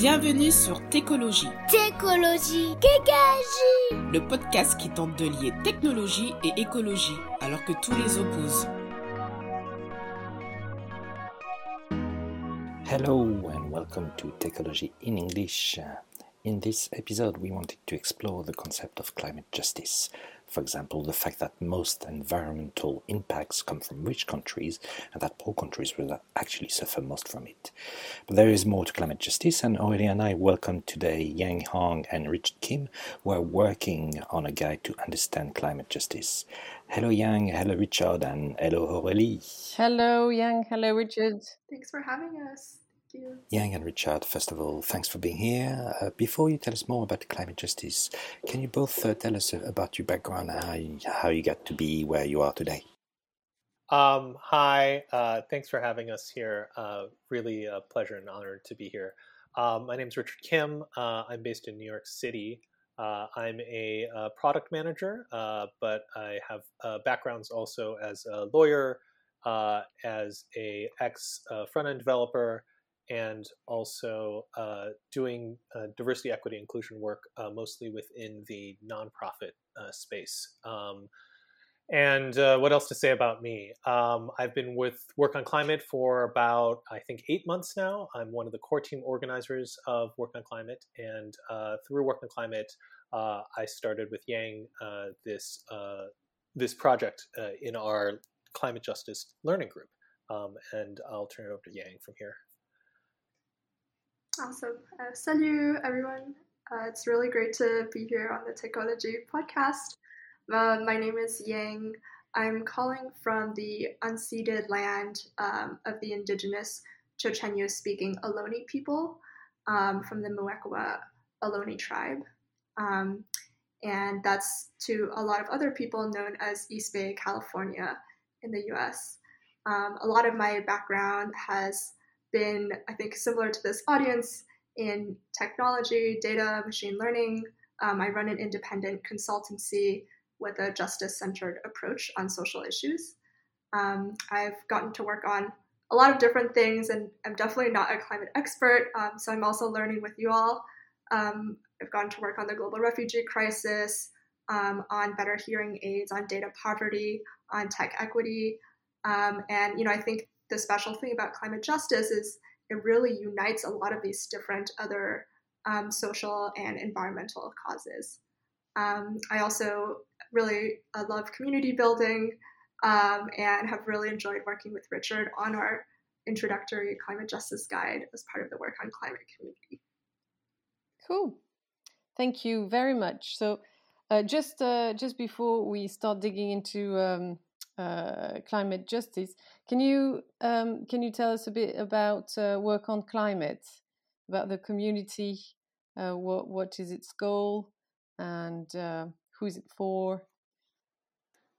Bienvenue sur Técologie. Técologie, Kékagie. Le podcast qui tente de lier technologie et écologie, alors que tous les opposent. Hello and welcome to Technology in English. In this episode, we wanted to explore the concept of climate justice. For example, the fact that most environmental impacts come from rich countries and that poor countries will actually suffer most from it. But there is more to climate justice, and Aurélie and I welcome today Yang Hong and Richard Kim, who are working on a guide to understand climate justice. Hello, Yang. Hello, Richard. And hello, Aurélie. Hello, Yang. Hello, Richard. Thanks for having us. Thank you. Yang and Richard, first of all, thanks for being here. Uh, before you tell us more about climate justice, can you both uh, tell us about your background, how you, how you got to be where you are today? Um, hi, uh, thanks for having us here. Uh, really a pleasure and honor to be here. Um, my name is Richard Kim. Uh, I'm based in New York City. Uh, I'm a, uh, product manager, uh, but I have backgrounds also as a lawyer, as a ex front end developer, and also doing diversity, equity, inclusion work mostly within the nonprofit space. Um, and uh, what else to say about me? Um, I've been with Work on Climate for about, I think, eight months now. I'm one of the core team organizers of Work on Climate. And uh, through Work on Climate, uh, I started with Yang uh, this, uh, this project uh, in our climate justice learning group. Um, and I'll turn it over to Yang from here. Awesome. salut, everyone. it's really great to be here on the Technology podcast. Uh, my name is Yang. I'm calling from the unceded land um, of the indigenous Chochenyo speaking Ohlone people um, from the Muwekma Ohlone tribe. Um, and that's to a lot of other people known as East Bay, California, in the US. Um, a lot of my background has been, I think, similar to this audience in technology, data, machine learning. Um, I run an independent consultancy with a justice centered approach on social issues. Um, I've gotten to work on a lot of different things, and I'm definitely not a climate expert, um, so I'm also learning with you all. Um, I've gotten to work on the global refugee crisis, um, on better hearing aids, on data poverty, on tech equity. Um, and, you know, I think the special thing about climate justice is it really unites a lot of these different other um, social and environmental causes. I also really uh, love community building um, and have really enjoyed working with Richard on our introductory climate justice guide as part of the work on climate community. Cool. Thank you very much. So, uh, just uh, just before we start digging into um, uh, climate justice, can you um, can you tell us a bit about uh, work on climate, about the community, uh, what what is its goal, and uh, Who's it for?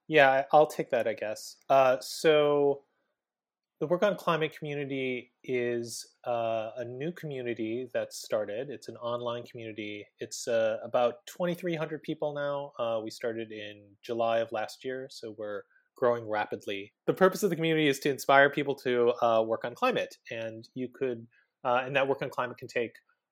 Yeah, I'll take that, I guess. Uh, so, the Work on Climate community is a new community that started. It's an online community. It's about 2,300 people now. We started in July of last year, so we're growing rapidly. The purpose of the community is to inspire people to uh, work on climate, and you could, uh, and that work on climate can take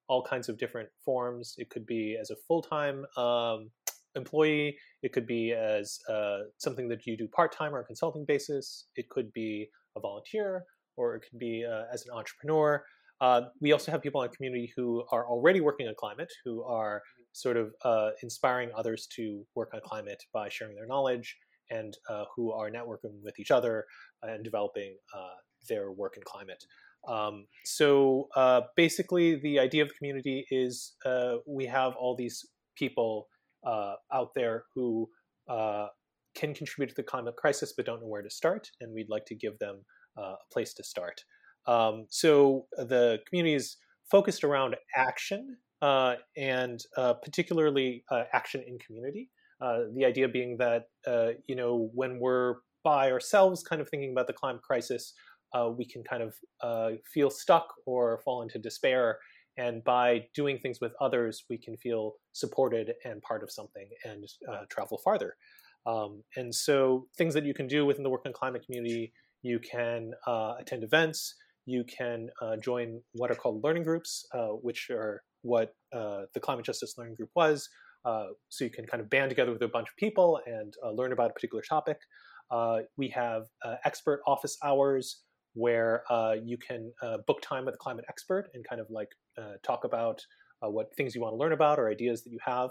all kinds of different forms. It could be as a full time um, employee. It could be as uh, something that you do part time or a consulting basis. It could be a volunteer, or it could be uh, as an entrepreneur. Uh, we also have people in the community who are already working on climate, who are sort of uh, inspiring others to work on climate by sharing their knowledge, and uh, who are networking with each other and developing uh, their work in climate. Um, so basically, the idea of the community is we have all these people uh, out there who uh, can contribute to the climate crisis but don't know where to start, and we'd like to give them uh, a place to start. Um, so the community is focused around action uh, and uh, particularly uh, action in community. The idea being that you know when we're by ourselves, kind of thinking about the climate crisis, we can kind of feel stuck or fall into despair and by doing things with others, we can feel supported and part of something and uh, travel farther. Um, and so, things that you can do within the work on climate community, you can uh, attend events, you can uh, join what are called learning groups, uh, which are what uh, the Climate Justice Learning Group was. Uh, so you can kind of band together with a bunch of people and uh, learn about a particular topic. Uh, we have expert office hours where you can book time with a climate expert and kind of like talk about what things you want to learn about or ideas that you have.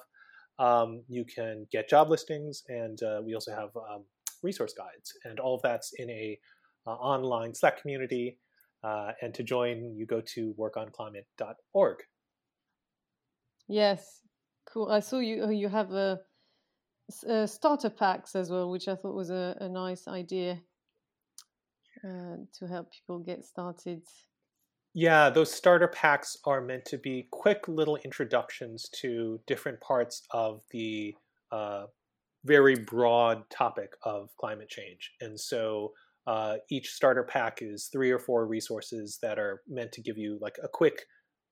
Um, you can get job listings, and we also have um, resource guides, and all of that's in a online Slack community uh, and to join, you go to workonclimate.org. Yes, cool. I saw you. You have a, a starter packs as well, which I thought was a, a nice idea uh, to help people get started. Yeah, those starter packs are meant to be quick little introductions to different parts of the uh, very broad topic of climate change. And so uh, each starter pack is three or four resources that are meant to give you like a quick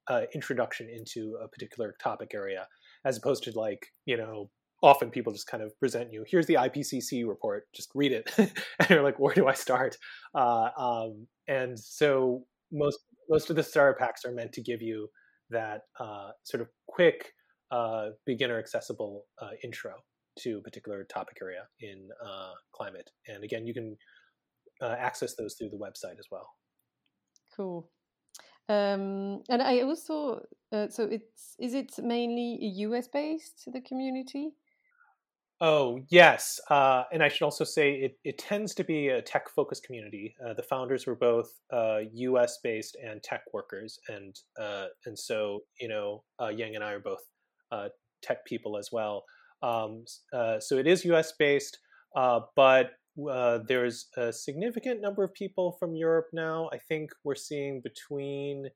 uh, introduction into a particular topic area, as opposed to like you know often people just kind of present you here's the IPCC report, just read it, and you're like where do I start? Uh, um, and so most most of the starter packs are meant to give you that uh, sort of quick uh, beginner accessible uh, intro to a particular topic area in climate. And again, you can uh, access those through the website as well. Cool. Um, and I also uh, so it's is it mainly a US based the community? Oh yes, uh, and I should also say it, it tends to be a tech focused community. Uh, the founders were both U.S. Uh, based and tech workers, and uh, and so you know Yang and I are both tech people as well. Um, so it is U.S. based, but uh, there's a significant number of people from Europe now. I think we're seeing between,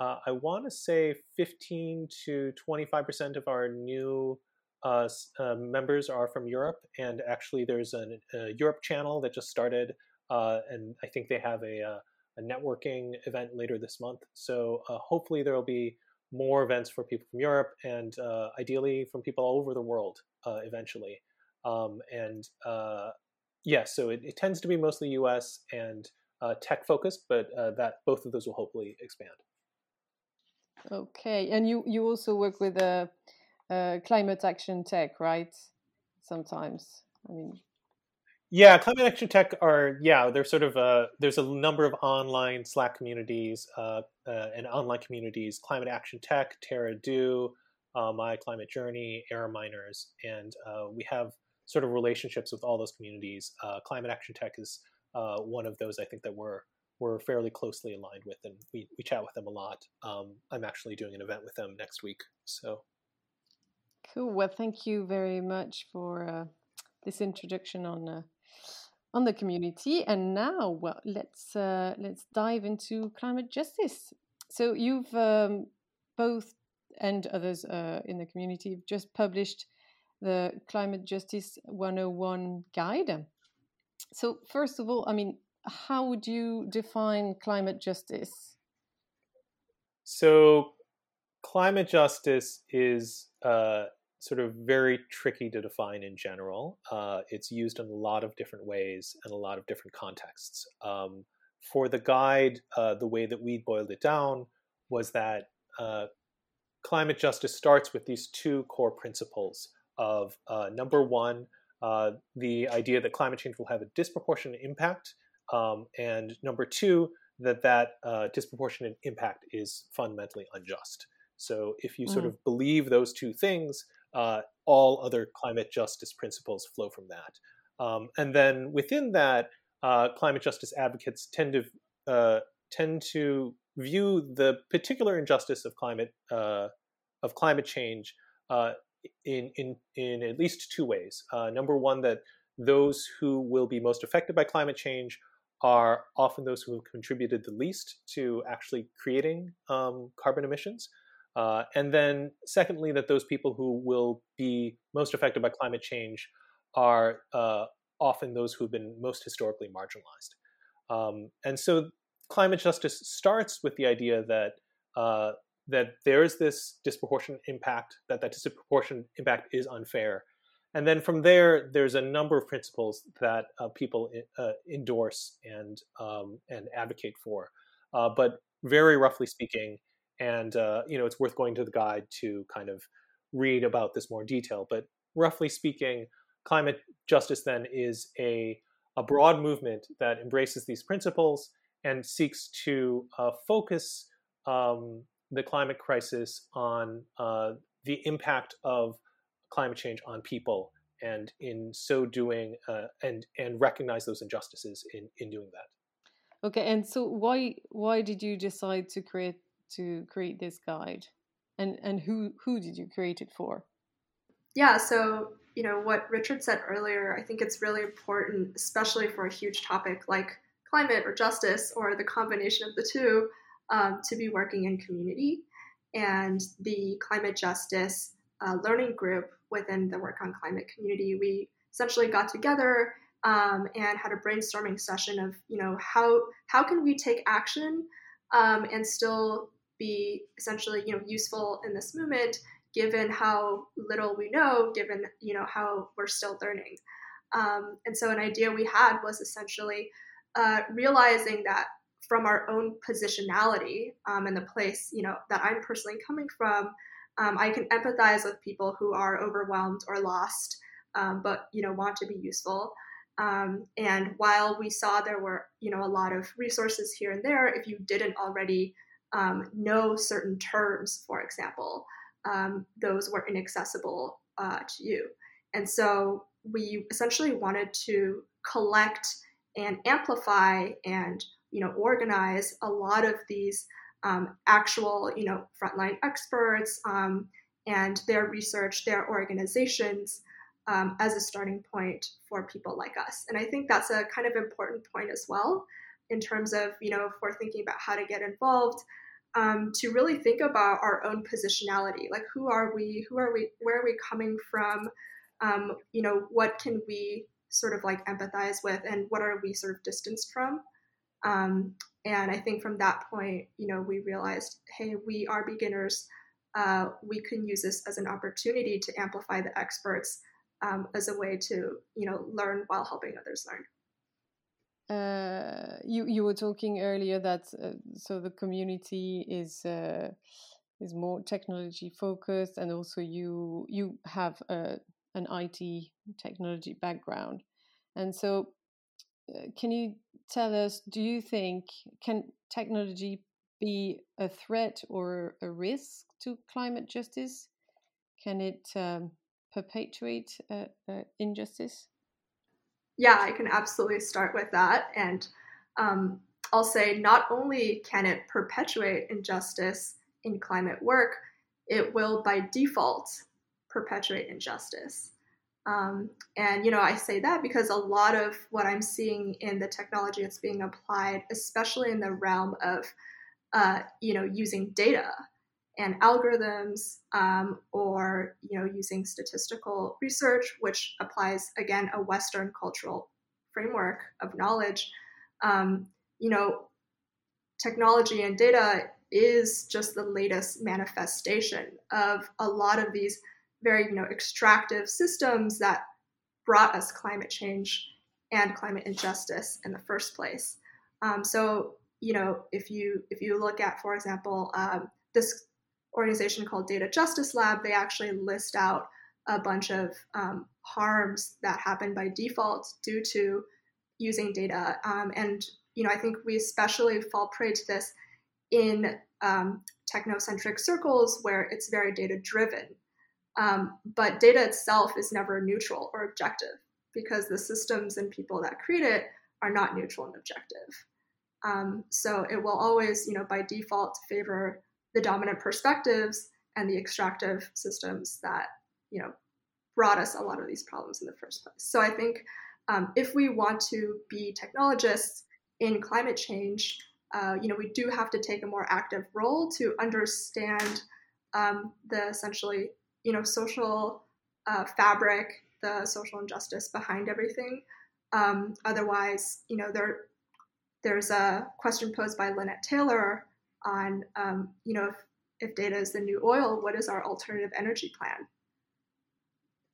uh, I want to say 15 to 25% of our new uh, uh, members are from Europe. And actually, there's an, a Europe channel that just started. Uh, and I think they have a, a networking event later this month. So hopefully, there will be more events for people from Europe and ideally from people all over the world eventually. Um, and yeah, so it, it, tends to be mostly U.S. and uh, tech focused, but uh, that both of those will hopefully expand. Okay, and you you also work with uh, uh, climate action tech, right? Sometimes, I mean. Yeah, climate action tech are yeah. There's sort of a there's a number of online Slack communities uh, uh, and online communities. Climate Action Tech, Terra Do, uh, My Climate Journey, Air AirMiners, and uh, we have sort of relationships with all those communities. Uh, Climate Action Tech is uh, one of those I think that we're we're fairly closely aligned with, and we, we chat with them a lot. Um, I'm actually doing an event with them next week. So cool. Well, thank you very much for uh, this introduction on uh, on the community. And now, well, let's uh, let's dive into climate justice. So you've um, both and others uh, in the community have just published the Climate Justice 101 guide. So, first of all, I mean, how would you define climate justice? So, climate justice is uh, sort of very tricky to define in general. Uh, it's used in a lot of different ways and a lot of different contexts. Um, for the guide, uh, the way that we boiled it down was that uh, climate justice starts with these two core principles of uh, number one, uh, the idea that climate change will have a disproportionate impact, um, and number two, that that uh, disproportionate impact is fundamentally unjust. So if you sort mm. of believe those two things, uh, all other climate justice principles flow from that. Um, and then within that, uh, climate justice advocates tend to uh, tend to view the particular injustice of climate of climate change uh, in in in at least two ways. Uh, number one, that those who will be most affected by climate change are often those who have contributed the least to actually creating um, carbon emissions. Uh, and then, secondly, that those people who will be most affected by climate change are uh, often those who've been most historically marginalized. Um, and so, climate justice starts with the idea that uh, that there's this disproportionate impact, that that disproportionate impact is unfair. And then from there, there's a number of principles that uh, people uh, endorse and um, and advocate for. uh, but very roughly speaking, and uh, you know, it's worth going to the guide to kind of read about this more detail. But roughly speaking, climate justice then is a a broad movement that embraces these principles and seeks to uh, focus um, the climate crisis on uh, the impact of climate change on people, and in so doing, uh, and and recognize those injustices in in doing that. Okay, and so why why did you decide to create to create this guide, and and who who did you create it for? Yeah, so you know what Richard said earlier. I think it's really important, especially for a huge topic like climate or justice or the combination of the two, um, to be working in community. And the climate justice uh, learning group within the work on climate community, we essentially got together um, and had a brainstorming session of you know how how can we take action um, and still be essentially you know useful in this movement given how little we know given you know how we're still learning um, and so an idea we had was essentially uh, realizing that from our own positionality um, and the place you know that i'm personally coming from um, i can empathize with people who are overwhelmed or lost um, but you know want to be useful. Um, and while we saw there were you know a lot of resources here and there if you didn't already um, know certain terms for example um, those were inaccessible uh, to you. And so we essentially wanted to collect and amplify and you know organize a lot of these um, actual you know frontline experts um, and their research, their organizations um, as a starting point for people like us. And I think that's a kind of important point as well in terms of you know we're thinking about how to get involved. Um, to really think about our own positionality, like who are we, who are we, where are we coming from, um, you know, what can we sort of like empathize with? And what are we sort of distanced from um, and i think from that point you know we realized hey we are beginners uh, we can use this as an opportunity to amplify the experts um, as a way to you know learn while helping others learn uh, you you were talking earlier that uh, so the community is uh, is more technology focused, and also you you have a an IT technology background. And so, uh, can you tell us, do you think, can technology be a threat or a risk to climate justice? Can it um, perpetuate uh, uh, injustice? Yeah, I can absolutely start with that. And um, I'll say not only can it perpetuate injustice in climate work, it will by default perpetuate injustice. Um, and you know, I say that because a lot of what I'm seeing in the technology that's being applied, especially in the realm of uh, you know using data and algorithms, um, or you know using statistical research, which applies again a Western cultural framework of knowledge. Um, you know, technology and data is just the latest manifestation of a lot of these very you know extractive systems that brought us climate change and climate injustice in the first place. Um, so you know if you if you look at for example um, this organization called Data Justice Lab, they actually list out a bunch of um, harms that happen by default due to using data. Um, and you know I think we especially fall prey to this in um, technocentric circles where it's very data driven um, but data itself is never neutral or objective because the systems and people that create it are not neutral and objective. Um, so it will always, you know, by default favor the dominant perspectives and the extractive systems that, you know, brought us a lot of these problems in the first place. So I think um, if we want to be technologists in climate change, uh, you know, we do have to take a more active role to understand um, the essentially you know social uh, fabric, the social injustice behind everything. Um, otherwise, you know, there there's a question posed by Linnet Taylor on, um, you know, if, if data is the new oil, what is our alternative energy plan?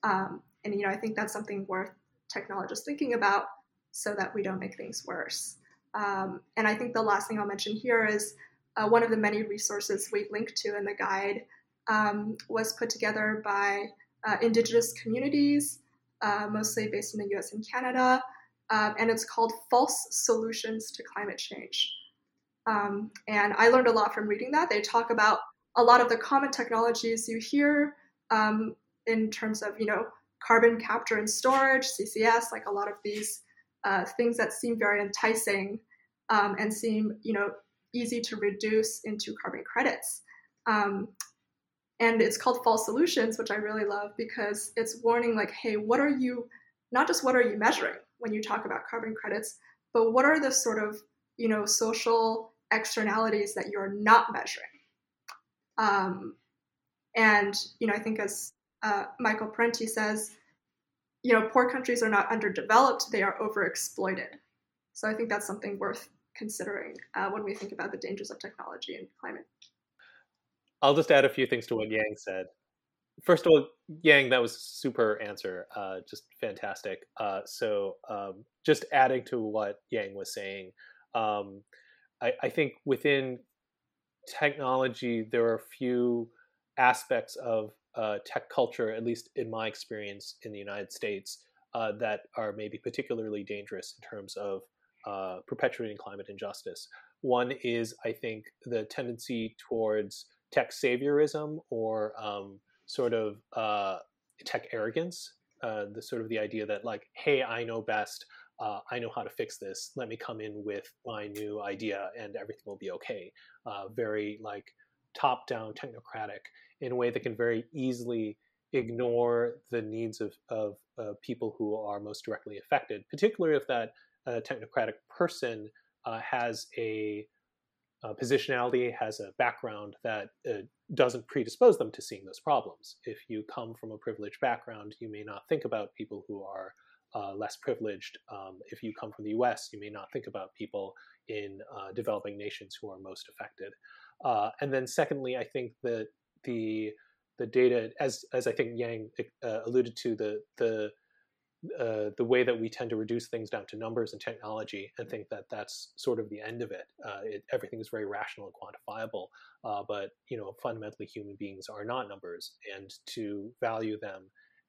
Um, and you know, I think that's something worth technologists thinking about, so that we don't make things worse. Um, and I think the last thing I'll mention here is uh, one of the many resources we link to in the guide um, was put together by uh, Indigenous communities, uh, mostly based in the US and Canada, um, and it's called False Solutions to Climate Change. Um, and I learned a lot from reading that. They talk about a lot of the common technologies you hear um, in terms of, you know, carbon capture and storage, CCS, like a lot of these uh, things that seem very enticing um, and seem, you know, easy to reduce into carbon credits. Um, and it's called false solutions, which I really love because it's warning like, hey, what are you, not just what are you measuring when you talk about carbon credits, but what are the sort of, you know, social externalities that you're not measuring? Um, and, you know, I think as uh, Michael Parenti says, you know, poor countries are not underdeveloped, they are overexploited. So I think that's something worth considering uh, when we think about the dangers of technology and climate. I'll just add a few things to what Yang said. First of all, Yang, that was super answer, uh, just fantastic. Uh, so um, just adding to what Yang was saying, um, I, I, think within technology there are a few aspects of uh, tech culture, at least in my experience in the United States, uh, that are maybe particularly dangerous in terms of uh, perpetuating climate injustice. One is, I think, the tendency towards tech saviorism or um, sort of uh, tech arrogance. Uh, the sort of the idea that like, hey, I know best. Uh, I know how to fix this. Let me come in with my new idea, and everything will be okay. Uh, very like top-down technocratic in a way that can very easily ignore the needs of, of uh, people who are most directly affected, particularly if that uh, technocratic person has a uh, positionality has a background that uh, doesn't predispose them to seeing those problems. If you come from a privileged background, you may not think about people who are uh, less privileged. Um, if you come from the US, you may not think about people in uh, developing nations who are most affected. Uh, and then, secondly, I think that the the data, as as I think Yang uh, alluded to, the the uh, the way that we tend to reduce things down to numbers and technology and think that that's sort of the end of it. Uh, it everything is very rational and quantifiable, uh, but you know fundamentally human beings are not numbers, and to value them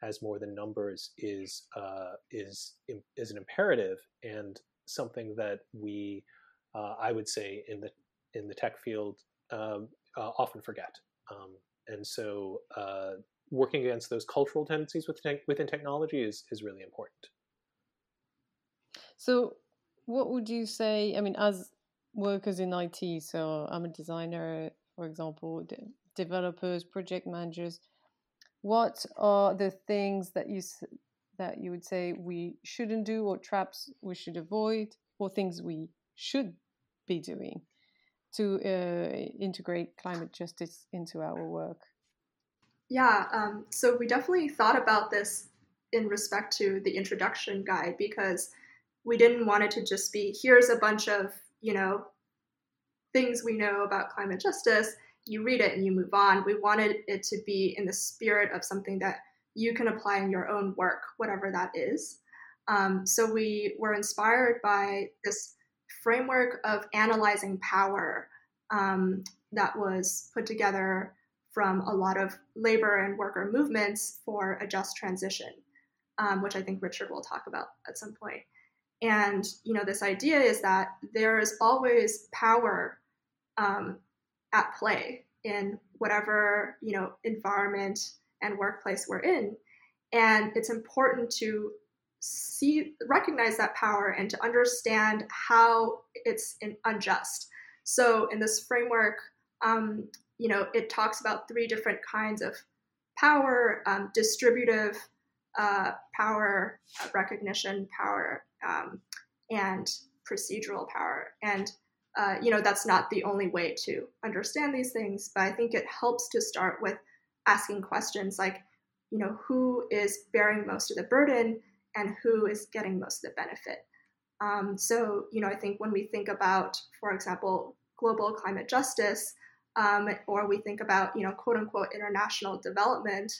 as more than numbers is uh, is is an imperative and something that we uh, I would say in the in the tech field um, often forget. Um, and so working against those cultural tendencies within, within technology is, is really important. So, what would you say? I mean, as workers in IT, so I'm a designer, for example, de- developers, project managers. What are the things that you that you would say we shouldn't do, or traps we should avoid, or things we should be doing to uh, integrate climate justice into our work? Yeah, um, so we definitely thought about this in respect to the introduction guide because we didn't want it to just be here's a bunch of, you know, things we know about climate justice. You read it and you move on. We wanted it to be in the spirit of something that you can apply in your own work, whatever that is. Um, so we were inspired by this framework of analyzing power um, that was put together from a lot of labor and worker movements for a just transition, um, which I think Richard will talk about at some point. And you know, this idea is that there is always power um, at play in whatever you know environment and workplace we're in, and it's important to see recognize that power and to understand how it's unjust. So in this framework, um, you know, it talks about three different kinds of power um, distributive uh, power, uh, recognition power, um, and procedural power. And, uh, you know, that's not the only way to understand these things, but I think it helps to start with asking questions like, you know, who is bearing most of the burden and who is getting most of the benefit. Um, so, you know, I think when we think about, for example, global climate justice, um, or we think about you know quote unquote international development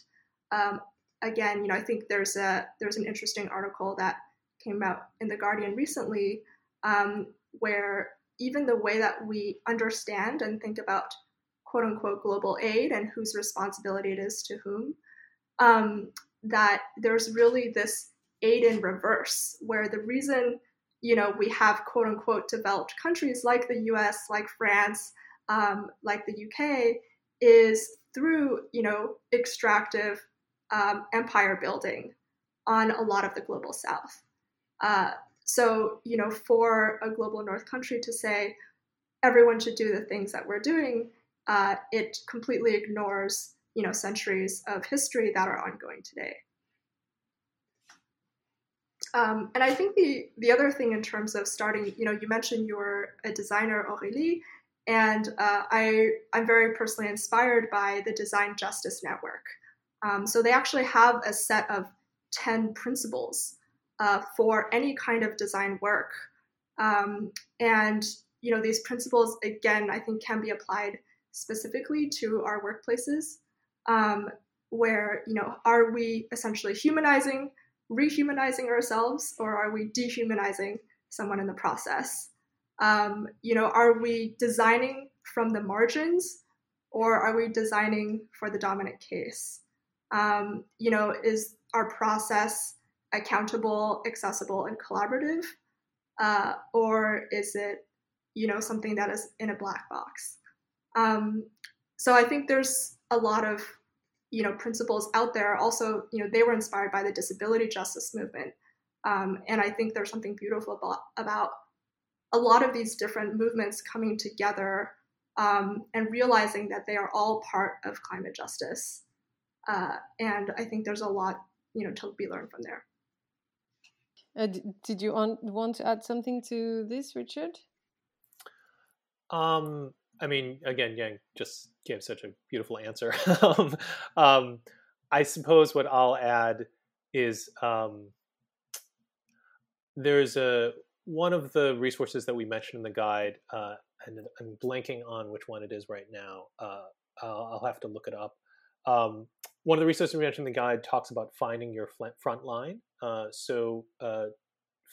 um, again you know i think there's a there's an interesting article that came out in the guardian recently um, where even the way that we understand and think about quote unquote global aid and whose responsibility it is to whom, um, that there's really this aid in reverse, where the reason you know we have quote unquote developed countries like the U.S., like France, um, like the UK, is through you know extractive um, empire building on a lot of the global South. Uh, so you know, for a global North country to say everyone should do the things that we're doing, uh, it completely ignores you know centuries of history that are ongoing today. Um, and I think the the other thing in terms of starting, you know, you mentioned you're a designer, Aurélie, and uh, I I'm very personally inspired by the Design Justice Network. Um, so they actually have a set of ten principles uh, for any kind of design work, um, and you know these principles again I think can be applied specifically to our workplaces, um, where you know are we essentially humanizing rehumanizing ourselves or are we dehumanizing someone in the process? Um, you know, are we designing from the margins or are we designing for the dominant case? Um, you know, is our process accountable, accessible, and collaborative? Uh, or is it, you know, something that is in a black box? Um, so I think there's a lot of you know principles out there also you know they were inspired by the disability justice movement um, and i think there's something beautiful about, about a lot of these different movements coming together um, and realizing that they are all part of climate justice. Uh, and i think there's a lot you know to be learned from there. Uh, did you on, want to add something to this richard? Um I mean, again, Yang just gave such a beautiful answer. um, um, I suppose what I'll add is um, there's a one of the resources that we mentioned in the guide, uh, and I'm blanking on which one it is right now. Uh, I'll have to look it up. Um, one of the resources we mentioned in the guide talks about finding your front line. Uh, so uh,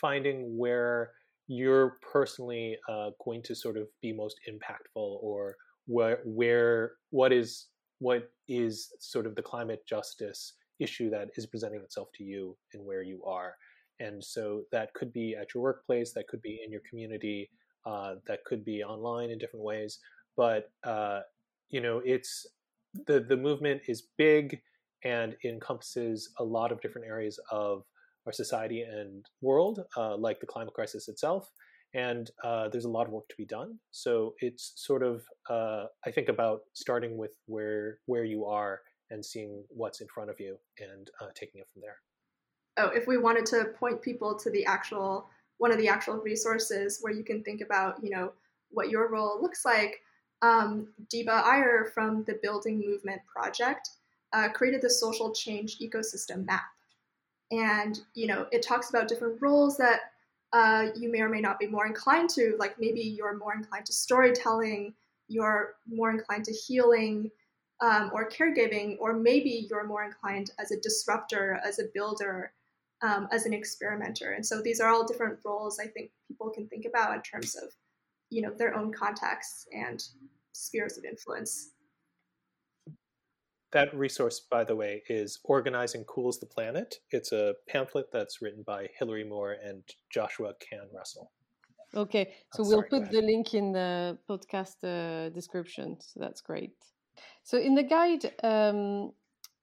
finding where you're personally uh, going to sort of be most impactful or where where what is what is sort of the climate justice issue that is presenting itself to you and where you are and so that could be at your workplace that could be in your community uh, that could be online in different ways but uh, you know it's the the movement is big and encompasses a lot of different areas of our society and world, uh, like the climate crisis itself. And uh, there's a lot of work to be done. So it's sort of, uh, I think, about starting with where where you are and seeing what's in front of you and uh, taking it from there. Oh, if we wanted to point people to the actual one of the actual resources where you can think about, you know, what your role looks like, um, Deepa Iyer from the Building Movement Project uh, created the social change ecosystem map. And you know it talks about different roles that uh, you may or may not be more inclined to like maybe you're more inclined to storytelling you're more inclined to healing um, or caregiving or maybe you're more inclined as a disruptor as a builder um, as an experimenter and so these are all different roles i think people can think about in terms of you know their own contexts and spheres of influence that resource, by the way, is Organizing Cools the Planet. It's a pamphlet that's written by Hillary Moore and Joshua Kahn Russell. Okay, so oh, we'll put the link in the podcast uh, description. So that's great. So in the guide, um,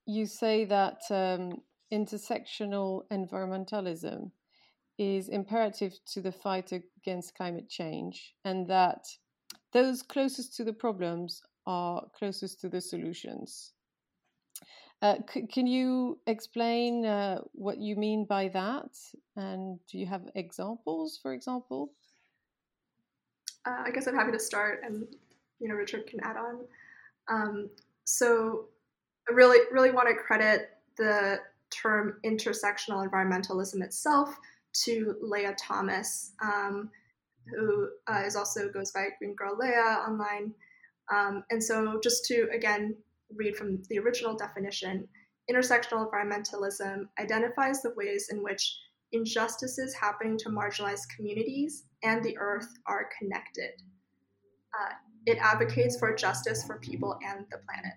you say that um, intersectional environmentalism is imperative to the fight against climate change, and that those closest to the problems are closest to the solutions. Uh, c- can you explain uh, what you mean by that? And do you have examples, for example? Uh, I guess I'm happy to start, and you know Richard can add on. Um, so, I really, really want to credit the term intersectional environmentalism itself to Leah Thomas, um, who uh, is also goes by Green Girl Leah online. Um, and so, just to again read from the original definition, intersectional environmentalism identifies the ways in which injustices happening to marginalized communities and the earth are connected. Uh, it advocates for justice for people and the planet.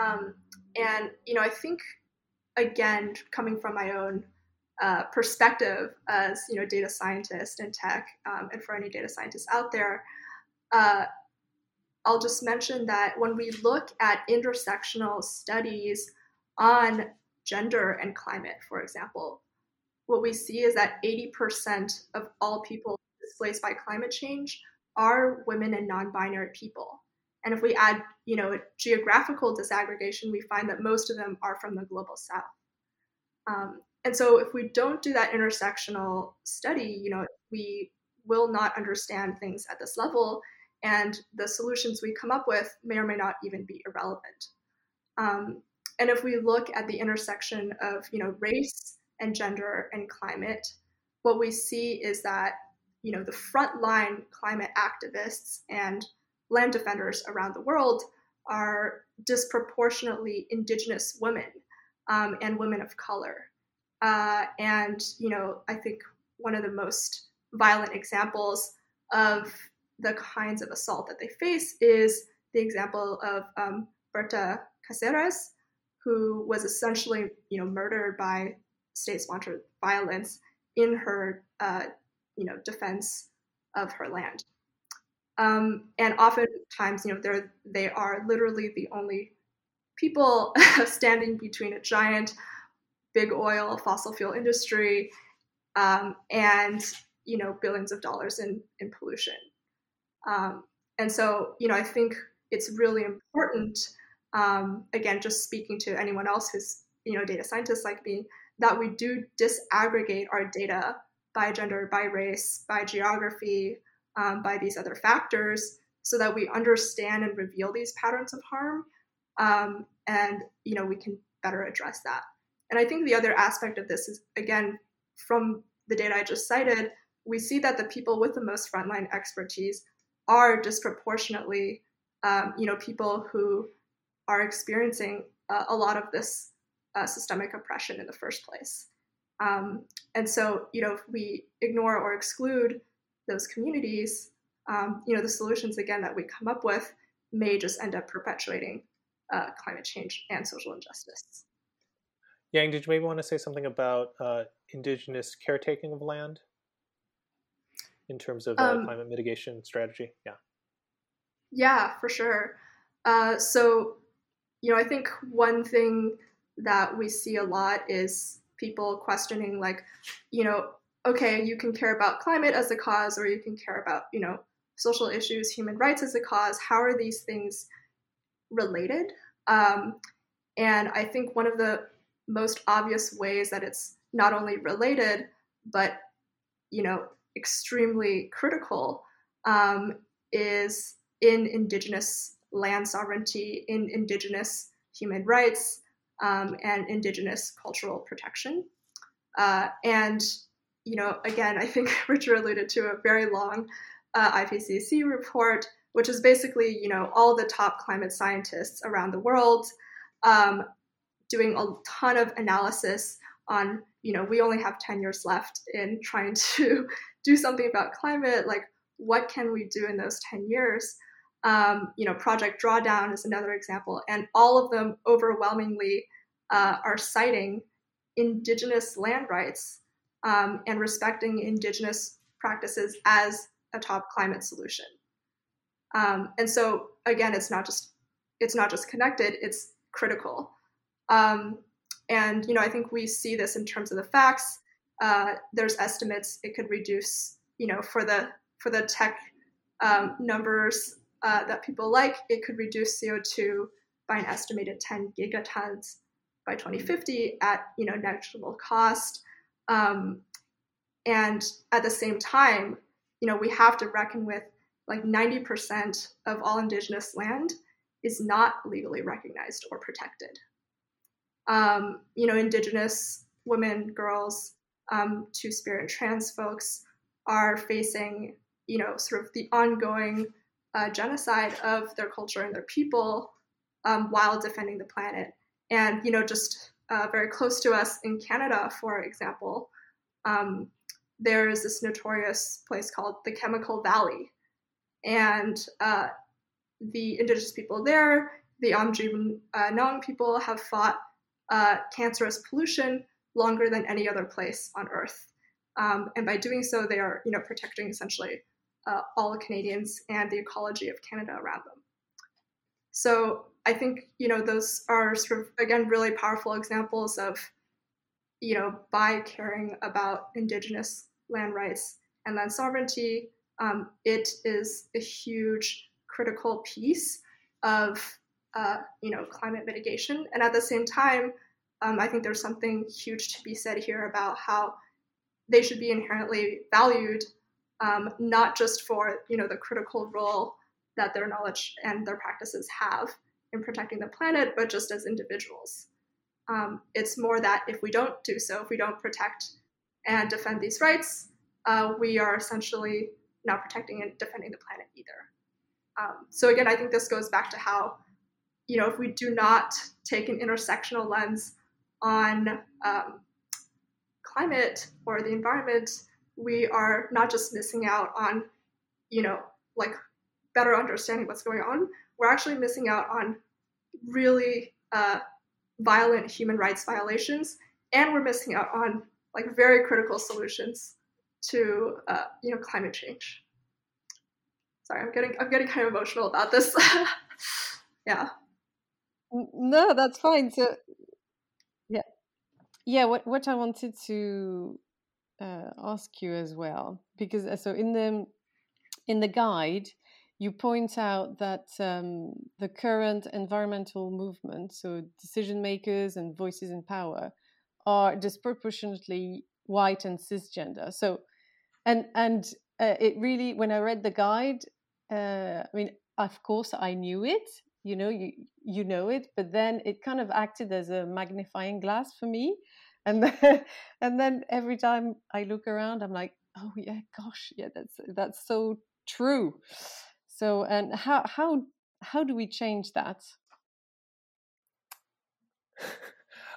Um, and, you know, I think, again, coming from my own uh, perspective as, you know, data scientist in tech, um, and for any data scientists out there, uh, I'll just mention that when we look at intersectional studies on gender and climate, for example, what we see is that 80% of all people displaced by climate change are women and non-binary people. And if we add, you know, geographical disaggregation, we find that most of them are from the global south. Um, and so if we don't do that intersectional study, you know, we will not understand things at this level, and the solutions we come up with may or may not even be irrelevant. Um, and if we look at the intersection of, you know, race and gender and climate, what we see is that you know the frontline climate activists and land defenders around the world are disproportionately indigenous women um, and women of color. Uh, and you know, I think one of the most violent examples of the kinds of assault that they face is the example of um, Berta Cáceres, who was essentially, you know, murdered by state-sponsored violence in her uh, you know defense of her land. Um, and oftentimes, you know, they're they are literally the only people standing between a giant, big oil fossil fuel industry um, and you know billions of dollars in in pollution. Um, and so, you know, I think it's really important. Um, again, just speaking to anyone else who's you know data scientists like me, that we do disaggregate our data by gender, by race, by geography, um, by these other factors, so that we understand and reveal these patterns of harm, um, and you know we can better address that. And I think the other aspect of this is again from the data I just cited, we see that the people with the most frontline expertise are disproportionately, um, you know, people who are experiencing uh, a lot of this uh, systemic oppression in the first place. Um, and so, you know, if we ignore or exclude those communities, um, you know, the solutions again that we come up with may just end up perpetuating uh, climate change and social injustice. Yang, did you maybe want to say something about uh, indigenous caretaking of land in terms of uh, um, climate mitigation strategy? Yeah. Yeah, for sure. Uh, so, you know, I think one thing that we see a lot is people questioning like you know okay you can care about climate as a cause or you can care about you know social issues human rights as a cause how are these things related um, and i think one of the most obvious ways that it's not only related but you know extremely critical um, is in indigenous land sovereignty in indigenous human rights um, and indigenous cultural protection. Uh, and, you know, again, I think Richard alluded to a very long uh, IPCC report, which is basically, you know, all the top climate scientists around the world um, doing a ton of analysis on, you know, we only have 10 years left in trying to do something about climate. Like, what can we do in those 10 years? Um, you know, Project Drawdown is another example, and all of them overwhelmingly uh, are citing indigenous land rights um, and respecting indigenous practices as a top climate solution. Um, and so, again, it's not just it's not just connected; it's critical. Um, and you know, I think we see this in terms of the facts. Uh, there's estimates it could reduce, you know, for the for the tech um, numbers uh, that people like, it could reduce CO2 by an estimated 10 gigatons by 2050 at you know negligible cost. Um, and at the same time, you know, we have to reckon with like 90% of all indigenous land is not legally recognized or protected. Um, you know, indigenous women, girls, um, two spirit trans folks are facing, you know, sort of the ongoing uh, genocide of their culture and their people um, while defending the planet. And you know, just uh, very close to us in Canada, for example, um, there is this notorious place called the Chemical Valley, and uh, the indigenous people there, the Amjim uh, Noong people, have fought uh, cancerous pollution longer than any other place on Earth. Um, and by doing so, they are, you know, protecting essentially uh, all Canadians and the ecology of Canada around them. So I think, you know, those are sort of again really powerful examples of, you know, by caring about Indigenous land rights and land sovereignty, um, it is a huge critical piece of, uh, you know, climate mitigation. And at the same time, um, I think there's something huge to be said here about how they should be inherently valued, um, not just for you know the critical role that their knowledge and their practices have in protecting the planet, but just as individuals. Um, it's more that if we don't do so, if we don't protect and defend these rights, uh, we are essentially not protecting and defending the planet either. Um, so again, I think this goes back to how, you know, if we do not take an intersectional lens on um, climate or the environment, we are not just missing out on, you know, like better understanding what's going on. We're actually missing out on really uh, violent human rights violations, and we're missing out on like very critical solutions to uh, you know climate change. Sorry, I'm getting I'm getting kind of emotional about this. yeah. No, that's fine. So yeah, yeah. What what I wanted to uh, ask you as well, because uh, so in the in the guide, you point out that um, the current environmental movement, so decision makers and voices in power, are disproportionately white and cisgender. So, and and uh, it really, when I read the guide, uh, I mean, of course, I knew it. You know, you you know it, but then it kind of acted as a magnifying glass for me, and then, and then every time I look around, I'm like, oh yeah, gosh, yeah, that's that's so true. So, and how how how do we change that?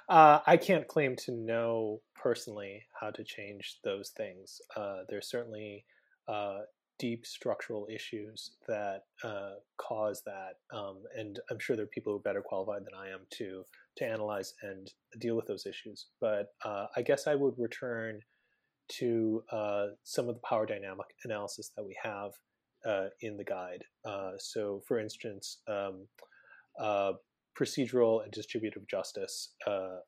Uh, I can't claim to know personally how to change those things. Uh, there's certainly uh, deep structural issues that uh, cause that, um, and I'm sure there are people who are better qualified than I am to to analyze and deal with those issues. But uh, I guess I would return to uh, some of the power dynamic analysis that we have uh, in the guide. Uh, so, for instance, um, uh, procedural and distributive justice uh,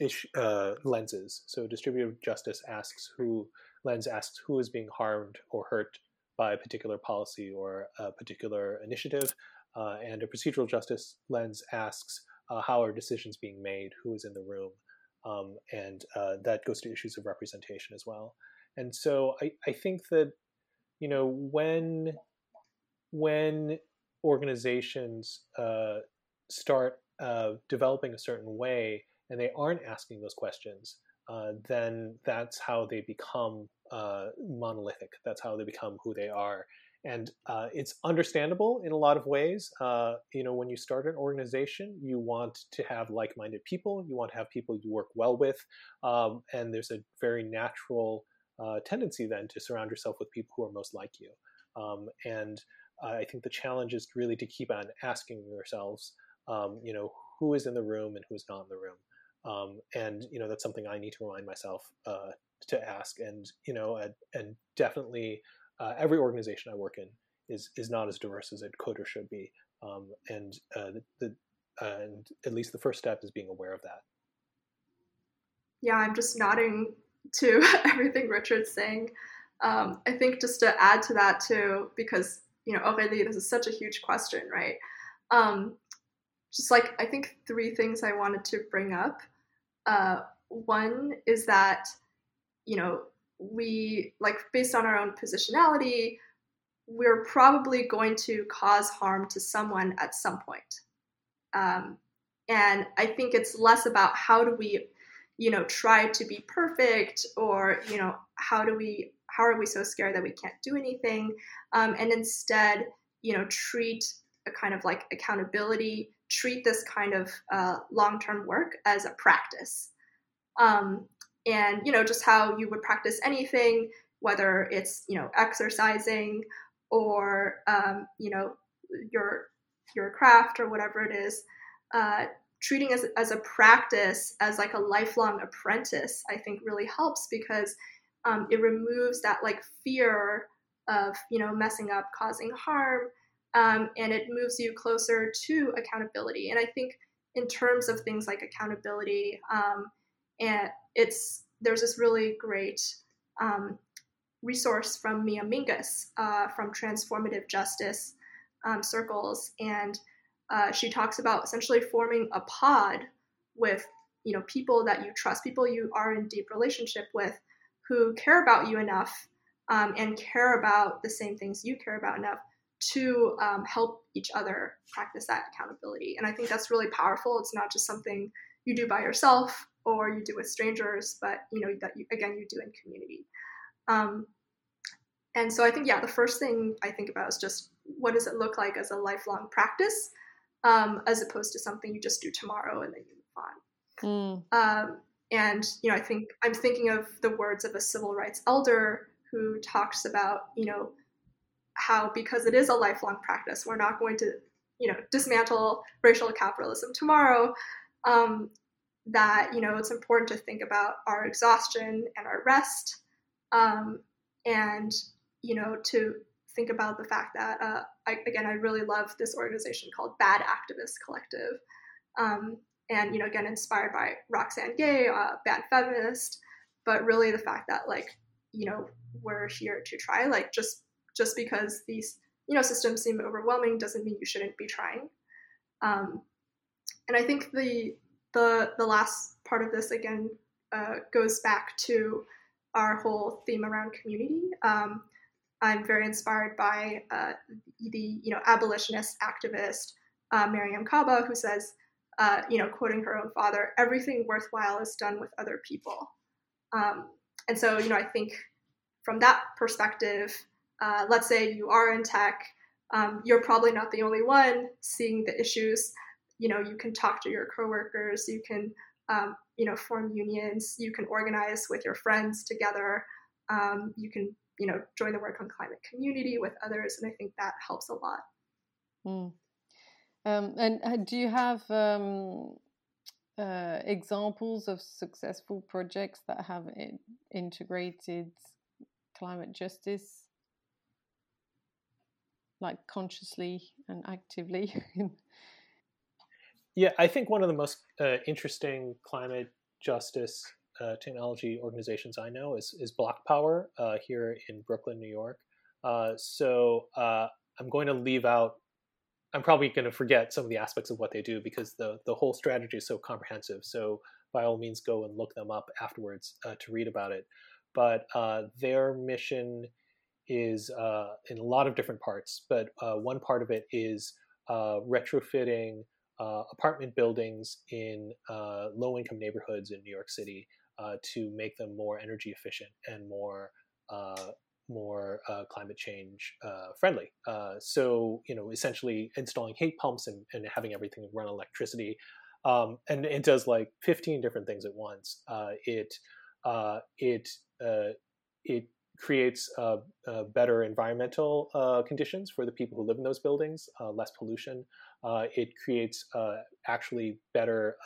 ish, uh, lenses. So, distributive justice asks who lens asks who is being harmed or hurt by a particular policy or a particular initiative, uh, and a procedural justice lens asks how are decisions being made, who is in the room, um, and that goes to issues of representation as well. And so, I, I think that you know when when organizations uh, start uh, developing a certain way and they aren't asking those questions, uh, then that's how they become uh, monolithic. That's how they become who they are. And uh, it's understandable in a lot of ways. Uh, you know, when you start an organization, you want to have like-minded people. You want to have people you work well with, um, and there's a very natural uh, tendency then to surround yourself with people who are most like you. Um, and I think the challenge is really to keep on asking yourselves, um, you know, who is in the room and who's not in the room. Um, and you know that's something I need to remind myself uh, to ask. And you know, and, and definitely uh, every organization I work in is is not as diverse as it could or should be. Um, and uh, the, the and at least the first step is being aware of that. Yeah, I'm just nodding to everything Richard's saying. Um, I think just to add to that too, because you know, Aurélie, this is such a huge question, right? Um, just like I think three things I wanted to bring up. Uh, one is that you know we like based on our own positionality, we're probably going to cause harm to someone at some point. Um, and I think it's less about how do we you know try to be perfect or you know how do we how are we so scared that we can't do anything um, and instead you know treat a kind of like accountability treat this kind of uh, long-term work as a practice um, and you know just how you would practice anything, whether it's you know exercising or um, you know your your craft or whatever it is. Uh, treating as, as a practice as like a lifelong apprentice i think really helps because um, it removes that like fear of you know messing up causing harm um, and it moves you closer to accountability. And i think in terms of things like accountability um, and it's there's this really great um, resource from mia mingus uh, from transformative justice um, circles and uh, she talks about essentially forming a pod with you know people that you trust people you are in deep relationship with who care about you enough um, and care about the same things you care about enough to um, help each other practice that accountability. And I think that's really powerful. It's not just something you do by yourself or you do with strangers, but you know that you, again you do in community. Um, and so I think yeah, the first thing I think about is just what does it look like as a lifelong practice, um, as opposed to something you just do tomorrow and then you move on. Mm. Um, and you know, I think I'm thinking of the words of a civil rights elder who talks about you know how because it is a lifelong practice, we're not going to you know dismantle racial capitalism tomorrow. Um, that you know it's important to think about our exhaustion and our rest, um, and you know to think about the fact that uh, I, again I really love this organization called Bad Activist Collective, um, and you know again inspired by Roxane Gay, uh, bad feminist, but really the fact that like you know we're here to try like just just because these you know systems seem overwhelming doesn't mean you shouldn't be trying. Um, and I think the the the last part of this again uh, goes back to our whole theme around community. Um, I'm very inspired by uh, the you know abolitionist activist uh, Mariame Kaba, who says uh, you know, quoting her own father, everything worthwhile is done with other people. Um, and so, you know, I think from that perspective, uh, let's say you are in tech, um, you're probably not the only one seeing the issues. You know, you can talk to your coworkers, you can, um, you know, form unions, you can organize with your friends together, um, you can, you know, join the work on climate community with others, and I think that helps a lot. Mm. Um, and uh, do you have um, uh, examples of successful projects that have integrated climate justice, like consciously and actively? yeah, I think one of the most uh, interesting climate justice uh, technology organizations I know is, is BlocPower uh, here in Brooklyn, New York. Uh, so I'm going to leave out I'm probably going to forget some of the aspects of what they do because the the whole strategy is so comprehensive. So by all means, go and look them up afterwards uh, to read about it. But uh, their mission is uh, in a lot of different parts. But uh, one part of it is uh, retrofitting uh, apartment buildings in low income neighborhoods in New York City to make them more energy efficient and more more uh, climate change uh, friendly. Uh, so, you know, essentially installing heat pumps and, and having everything run on electricity. Um, and it does like 15 different things at once. Uh, it uh, it uh, it creates better environmental conditions for the people who live in those buildings, less pollution. it creates actually better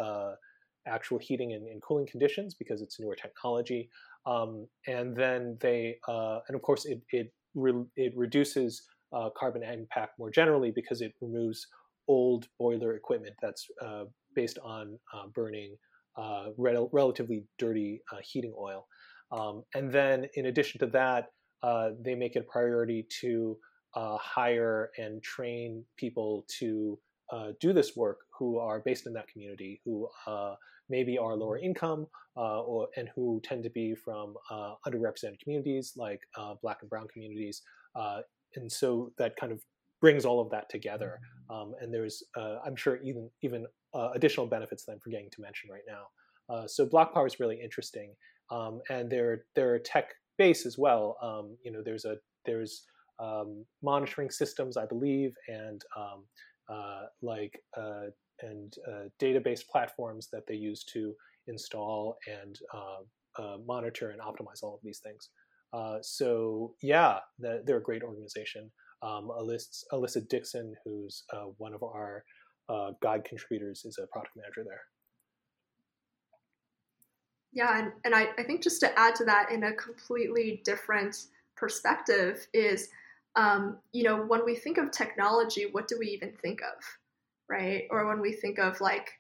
actual heating and, and, cooling conditions because it's newer technology. Um, and then they, uh, and of course, it it re- it reduces uh, carbon impact more generally because it removes old boiler equipment that's uh, based on uh, burning uh, rel- relatively dirty uh, heating oil. Um, and then, in addition to that, they make it a priority to hire and train people to do this work who are based in that community, who maybe are lower income uh, or, and who tend to be from uh, underrepresented communities like uh, Black and Brown communities. Uh, and so that kind of brings all of that together. Um, and there's, uh, I'm sure, even even uh, additional benefits that I'm forgetting to mention right now. so BlocPower is really interesting, um, and they're they're tech base as well. Um, you know, there's a there's um, monitoring systems, I believe, and um, like and uh, database platforms that they use to install and uh, uh, monitor and optimize all of these things. Uh, so yeah, the, they're a great organization. Um, Alyssa, Alyssa Dixon, who's uh, one of our uh, guide contributors, is a product manager there. Yeah, and, and I, I think just to add to that in a completely different perspective is, um, you know, when we think of technology, what do we even think of, right? Or when we think of like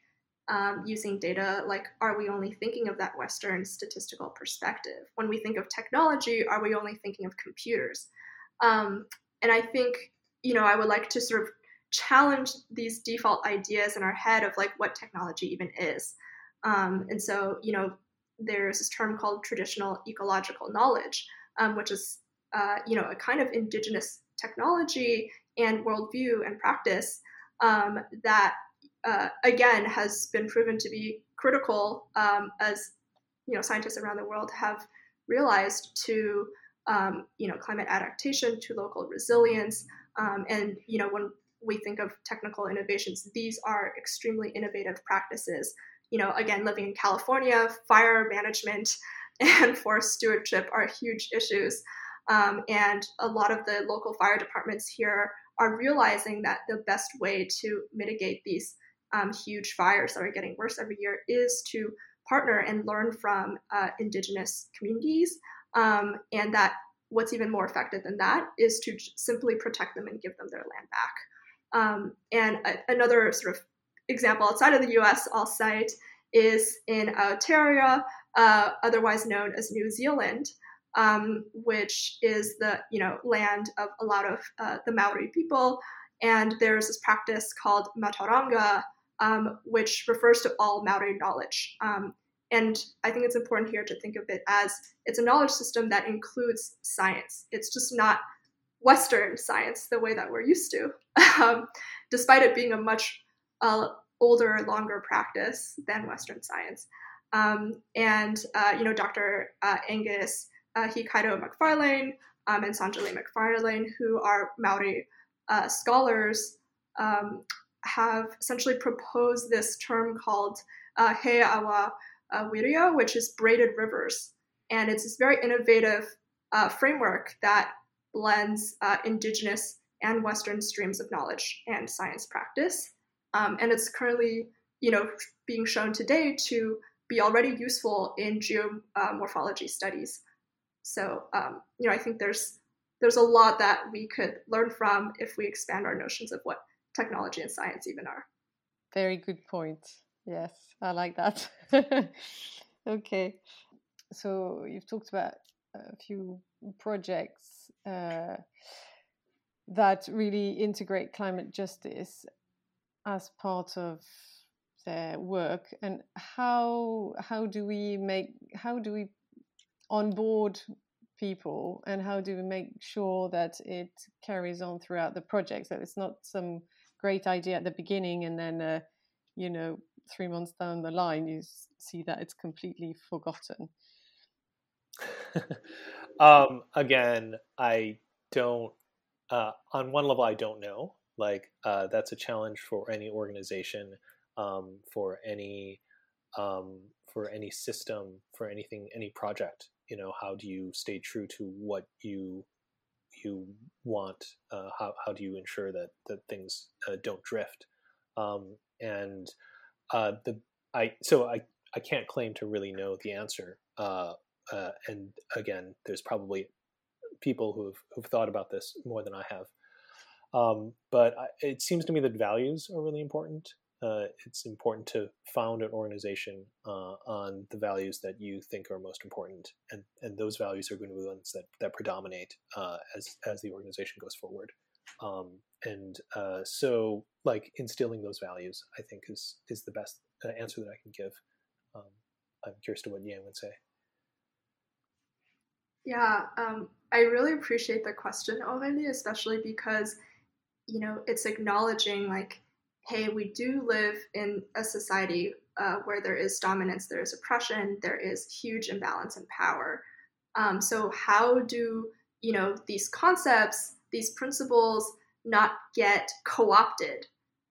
um, using data, like, are we only thinking of that Western statistical perspective? When we think of technology, are we only thinking of computers? Um, and I think, you know, I would like to sort of challenge these default ideas in our head of like what technology even is. Um, and so, you know, there's this term called traditional ecological knowledge, um, which is, uh, you know, a kind of indigenous technology and worldview and practice um, that, uh, again, has been proven to be critical um, as, you know, scientists around the world have realized to, um, you know, climate adaptation, to local resilience, um, and, you know, when we think of technical innovations, these are extremely innovative practices you know, again, living in California, fire management and forest stewardship are huge issues. Um, and a lot of the local fire departments here are realizing that the best way to mitigate these um, huge fires that are getting worse every year is to partner and learn from uh, indigenous communities. Um, and that what's even more effective than that is to simply protect them and give them their land back. Um, and a, another sort of example outside of the US I'll cite is in Aotearoa, uh, otherwise known as New Zealand, um, which is the you know land of a lot of uh, the Maori people. And there's this practice called Matauranga, um, which refers to all Maori knowledge. Um, and I think it's important here to think of it as it's a knowledge system that includes science. It's just not Western science the way that we're used to, um, despite it being a much uh, older, longer practice than Western science. Um, and, uh, you know, Dr. Uh, Angus uh, Hikairo Macfarlane um, and Sanjali Macfarlane, who are Maori uh, scholars, um, have essentially proposed this term called uh, He Awa uh, which is braided rivers. And it's this very innovative uh, framework that blends indigenous and Western streams of knowledge and science practice. Um, and it's currently, you know, being shown today to be already useful in geomorphology studies. So, um, you know, I think there's there's a lot that we could learn from if we expand our notions of what technology and science even are. Very good point. Yes, I like that. okay, so you've talked about a few projects uh, that really integrate climate justice as part of their work and how how do we make how do we onboard people and how do we make sure that it carries on throughout the project? So it's not some great idea at the beginning and then uh, you know three months down the line you see that it's completely forgotten. Um, again i don't uh, on one level i don't know. Like uh, that's a challenge for any organization, um, for any um, for any system, for anything, any project. You know, how do you stay true to what you you want? Uh, how how do you ensure that that things uh, don't drift? Um, and uh, the I so I I can't claim to really know the answer. Uh, uh, and again, there's probably people who've who've thought about this more than I have. Um, but it seems to me that values are really important. Uh, it's important to found an organization uh, on the values that you think are most important, and, and those values are going to be ones that, that predominate uh, as as the organization goes forward. Um, and uh, so, like instilling those values, I think is is the best uh, answer that I can give. Um, I'm curious to what Yang would say. Yeah, um, I really appreciate the question, Aurélie, especially because you know, it's acknowledging like, hey, we do live in a society uh, where there is dominance, there is oppression, there is huge imbalance in power. Um, so how do you know these concepts, these principles, not get co-opted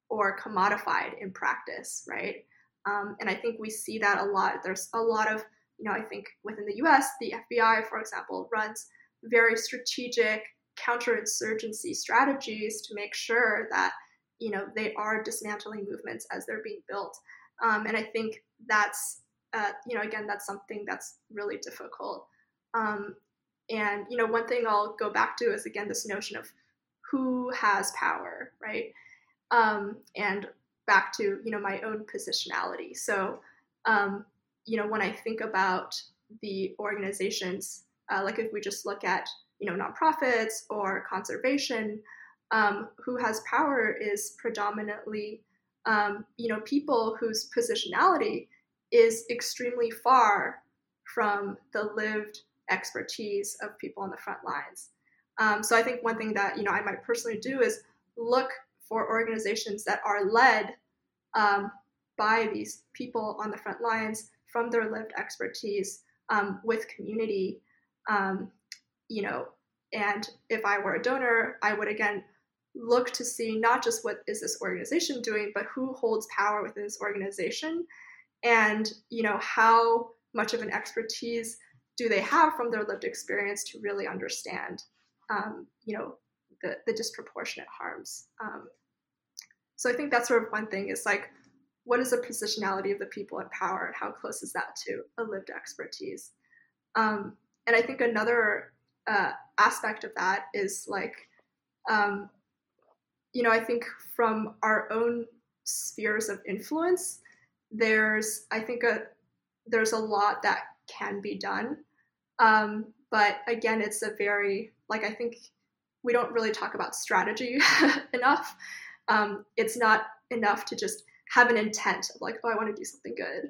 or commodified in practice, right? Um, and I think we see that a lot. There's a lot of you know, I think within the US, the FBI, for example, runs very strategic counterinsurgency strategies to make sure that, you know, they are dismantling movements as they're being built. Um, and I think that's, uh, you know, again, that's something that's really difficult. Um, and, you know, one thing I'll go back to is, again, this notion of who has power, right? Um, and back to, you know, my own positionality. So, um, you know, when I think about the organizations, uh, like if we just look at, you know, nonprofits or conservation, um, who has power is predominantly, um, you know, people whose positionality is extremely far from the lived expertise of people on the front lines. Um, so I think one thing that you know I might personally do is look for organizations that are led um, by these people on the front lines from their lived expertise um, with community. Um, you know, and if I were a donor, I would again look to see not just what is this organization doing, but who holds power within this organization, and you know how much of an expertise do they have from their lived experience to really understand, um, you know, the, the disproportionate harms. Um, so I think that's sort of one thing is like, what is the positionality of the people in power and how close is that to a lived expertise? Um, and I think another uh, aspect of that is like, um, you know, I think from our own spheres of influence, there's, I think, a there's a lot that can be done. Um, but again, it's a very, like, I think we don't really talk about strategy enough. Um, it's not enough to just have an intent of like, oh, I want to do something good,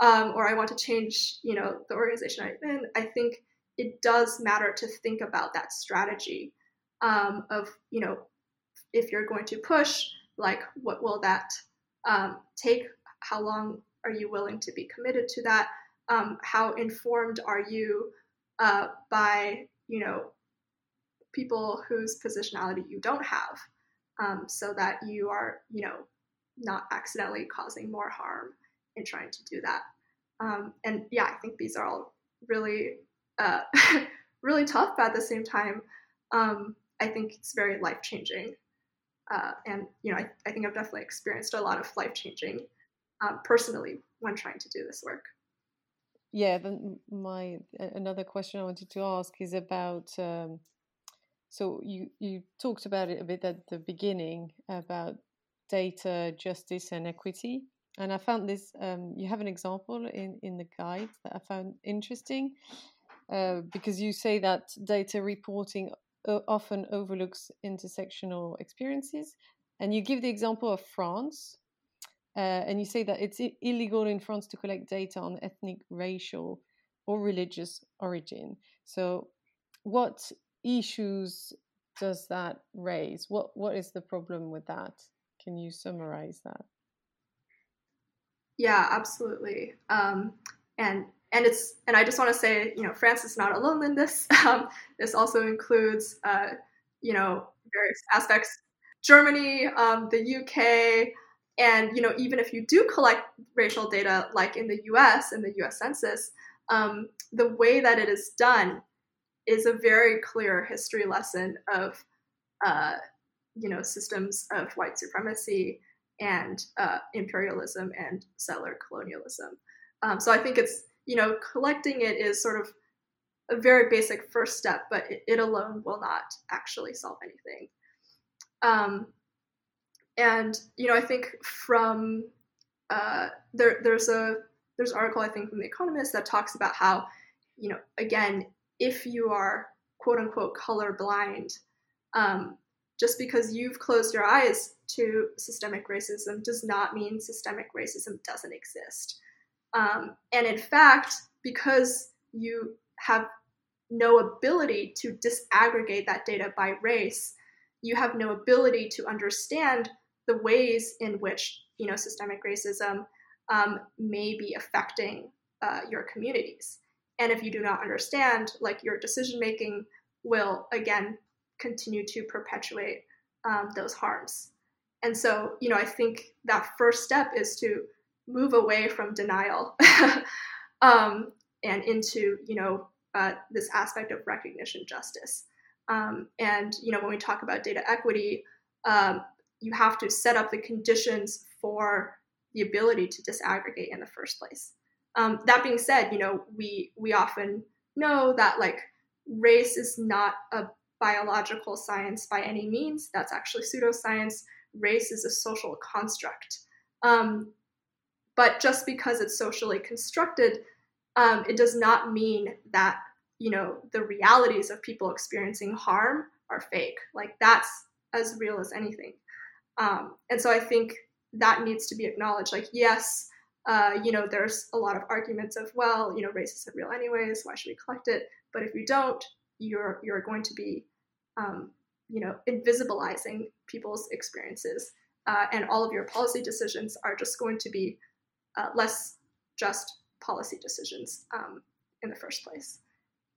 um, or I want to change, you know, the organization I'm in. I think it does matter to think about that strategy um, of, you know, if you're going to push, like, what will that um, take? How long are you willing to be committed to that? Um, how informed are you uh, by you know people whose positionality you don't have, um, so that you are you know not accidentally causing more harm in trying to do that. Um, and yeah, I think these are all really uh, really tough, but at the same time, um, I think it's very life changing. Uh, and you know, I, I, think I've definitely experienced a lot of life changing um, personally when trying to do this work. Yeah, then my another question I wanted to ask is about. Um, so you you talked about it a bit at the beginning about data, justice, and equity, and I found this. Um, you have an example in in the guide that I found interesting uh, because you say that data reporting uh, often overlooks intersectional experiences, and you give the example of France uh, and you say that it's illegal in France to collect data on ethnic, racial, or religious origin. So, what issues does that raise? What What is the problem with that? Can you summarize that? Yeah, absolutely. Um, and and it's and I just want to say, you know, France is not alone in this. Um, this also includes, uh, you know, various aspects. Germany, um, the UK, and you know, even if you do collect racial data, like in the U.S. in the U.S. Census, um, the way that it is done is a very clear history lesson of, uh, you know, systems of white supremacy and uh, imperialism and settler colonialism. Um, so I think it's you know collecting it is sort of a very basic first step, but it, it alone will not actually solve anything. Um, and you know, I think from uh, there, there's a there's an article I think from The Economist that talks about how you know again if you are quote unquote colorblind, um, just because you've closed your eyes to systemic racism does not mean systemic racism doesn't exist. Um, and in fact, because you have no ability to disaggregate that data by race, you have no ability to understand the ways in which you know systemic racism um, may be affecting uh, your communities. And if you do not understand, like your decision making will again continue to perpetuate um, those harms. And so, you know, I think that first step is to move away from denial um, and into you know uh, this aspect of recognition justice. Um, and you know when we talk about data equity, um, you have to set up the conditions for the ability to disaggregate in the first place. Um, that being said, you know we we often know that like race is not a biological science by any means. That's actually pseudoscience. Race is a social construct. Um, but just because it's socially constructed, um, it does not mean that you know the realities of people experiencing harm are fake. Like that's as real as anything. Um, and so I think that needs to be acknowledged. Like yes, uh, you know, there's a lot of arguments of well, you know, race isn't real anyways. Why should we collect it? But if you don't, you're you're going to be um, you know invisibilizing people's experiences uh, and all of your policy decisions are just going to be uh, less just policy decisions um, in the first place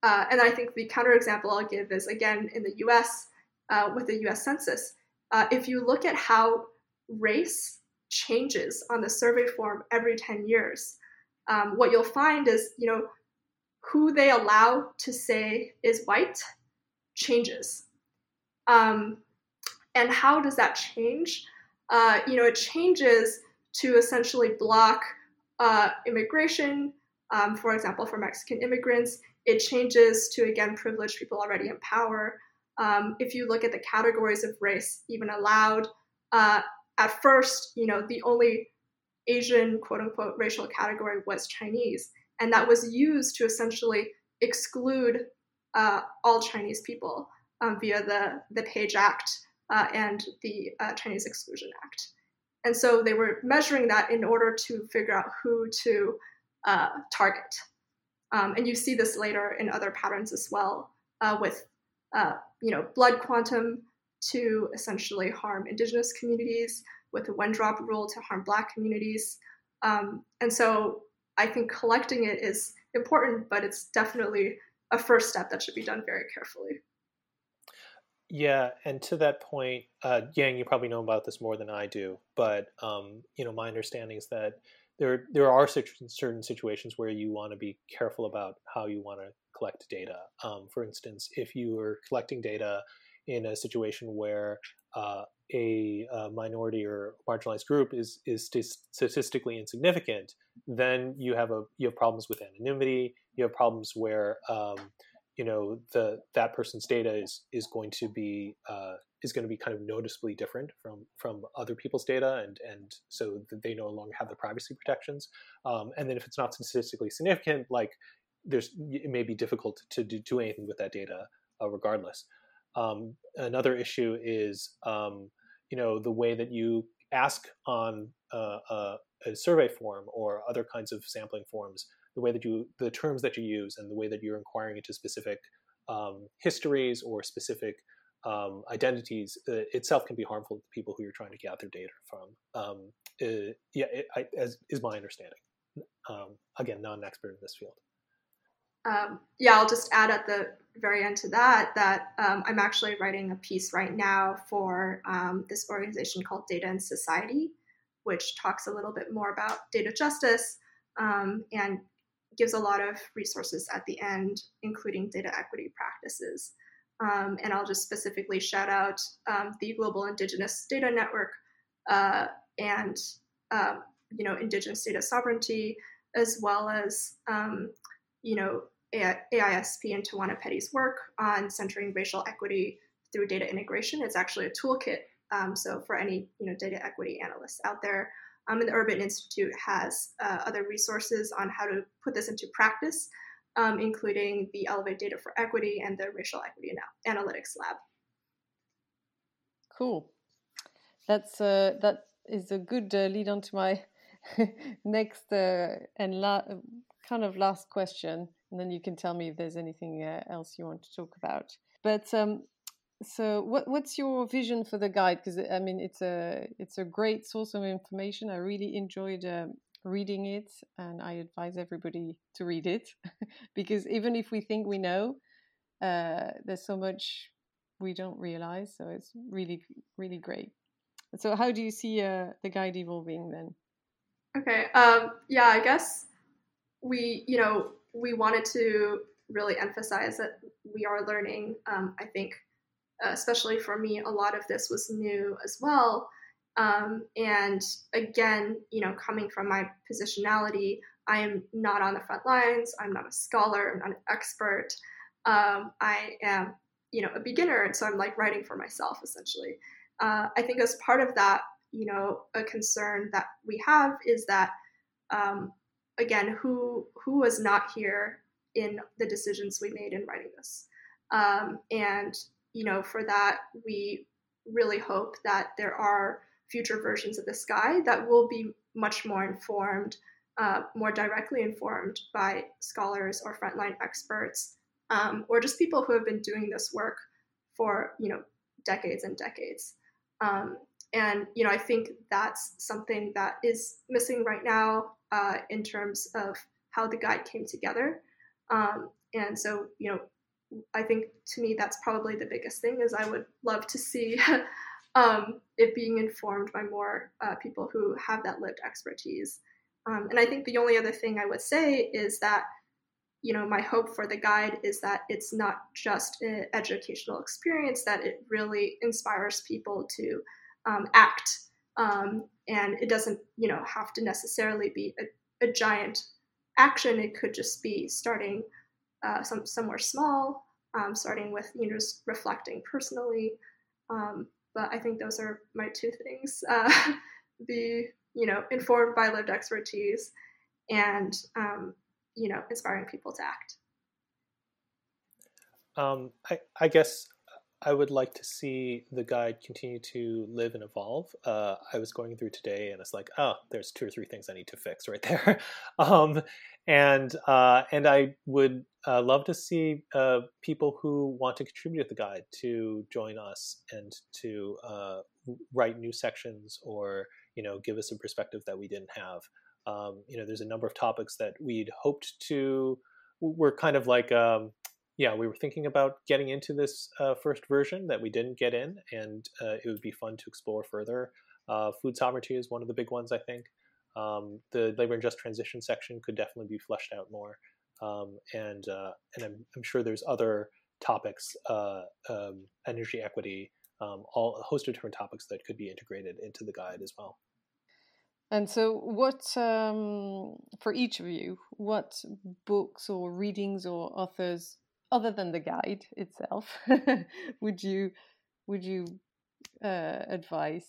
uh, and i think the counterexample i'll give is again in the us uh, with the us census uh, if you look at how race changes on the survey form every 10 years um, what you'll find is you know who they allow to say is white changes. Um, and how does that change? Uh, you know, it changes to essentially block uh, immigration, um, for example, for Mexican immigrants. It changes to, again, privilege people already in power. Um, if you look at the categories of race even allowed, uh, at first, you know, the only Asian quote unquote racial category was Chinese. And that was used to essentially exclude uh, all Chinese people um, via the, the Page Act uh, and the uh, Chinese Exclusion Act. And so they were measuring that in order to figure out who to uh, target. Um, and you see this later in other patterns as well, uh, with uh, you know blood quantum to essentially harm indigenous communities, with the one drop rule to harm Black communities. Um, and so I think collecting it is important, but it's definitely a first step that should be done very carefully. Yeah, and to that point, uh, Yang, you probably know about this more than I do, but um, you know, my understanding is that there there are certain situations where you want to be careful about how you want to collect data. Um, for instance, if you are collecting data in a situation where uh, a, a, minority or marginalized group is is statistically insignificant, then you have a you have problems with anonymity. You have problems where um, you know the that person's data is is going to be uh, is going to be kind of noticeably different from from other people's data, and and so they no longer have the privacy protections. Um, and then if it's not statistically significant, like there's it may be difficult to do, do anything with that data uh, regardless. Um, another issue is um, you know the way that you ask on uh, uh, a survey form or other kinds of sampling forms, the way that you the terms that you use and the way that you're inquiring into specific um, histories or specific um, identities uh, itself can be harmful to the people who you're trying to gather data from. Um, uh, yeah, it, I, as is my understanding. Um, again, not an expert in this field. Um, yeah, I'll just add at the very end to that that um, I'm actually writing a piece right now for this organization called Data and Society, which talks a little bit more about data justice um, and gives a lot of resources at the end, including data equity practices. Um, and I'll just specifically shout out um, the Global Indigenous Data Network uh, and you know Indigenous data sovereignty, as well as you know AISP and Tawana Petty's work on centering racial equity through data integration. It's actually a toolkit. Um, so for any you know data equity analysts out there, um, and the Urban Institute has uh, other resources on how to put this into practice, um, including the Elevate Data for Equity and the Racial Equity Anal- Analytics Lab. Cool. That's uh, that is a good uh, lead on to my next uh, and la- kind of last question and then you can tell me if there's anything uh, else you want to talk about. But um, so, what, what's your vision for the guide? Because I mean, it's a it's a great source of information. I really enjoyed um, reading it, and I advise everybody to read it because even if we think we know, uh, there's so much we don't realize. So it's really really great. So, how do you see uh, the guide evolving then? Okay. Um, yeah, I guess we, you know, we wanted to really emphasize that we are learning. Um, I think, especially for me, a lot of this was new as well. Um, and again, you know, coming from my positionality, I am not on the front lines. I'm not a scholar. I'm not an expert. Um, I am, you know, a beginner, and so I'm like writing for myself essentially. Uh, I think as part of that, you know, a concern that we have is that, um, again, who who was not here in the decisions we made in writing this, um, and you know, for that we really hope that there are future versions of the guide that will be much more informed, uh, more directly informed by scholars or frontline experts, um, or just people who have been doing this work for you know decades and decades. Um, and you know, I think that's something that is missing right now uh, in terms of how the guide came together. Um, and so, you know, I think to me that's probably the biggest thing is I would love to see um, it being informed by more uh, people who have that lived expertise. Um, and I think the only other thing I would say is that, you know, my hope for the guide is that it's not just an educational experience, that it really inspires people to um, act. Um, and it doesn't, you know, have to necessarily be a, a giant action. It could just be starting uh, some somewhere small, um, starting with you know just reflecting personally. Um, but I think those are my two things: uh, the you know informed by lived expertise, and um, you know inspiring people to act. Um, I, I guess I would like to see the guide continue to live and evolve. Uh, I was going through today, and it's like, oh, there's two or three things I need to fix right there, um, and uh, and I would uh, love to see uh, people who want to contribute to the guide to join us and to uh, write new sections or you know give us a perspective that we didn't have. Um, you know, there's a number of topics that we'd hoped to. We're kind of like um, yeah, we were thinking about getting into this uh, first version that we didn't get in, and uh, it would be fun to explore further. Uh, food sovereignty is one of the big ones, I think. Um, the labor and just transition section could definitely be fleshed out more, um, and uh, and I'm, I'm, sure there's other topics, uh, um, energy equity, um, all a host of different topics that could be integrated into the guide as well. And so, what um, for each of you, what books or readings or authors other than the guide itself, would you would you uh, advise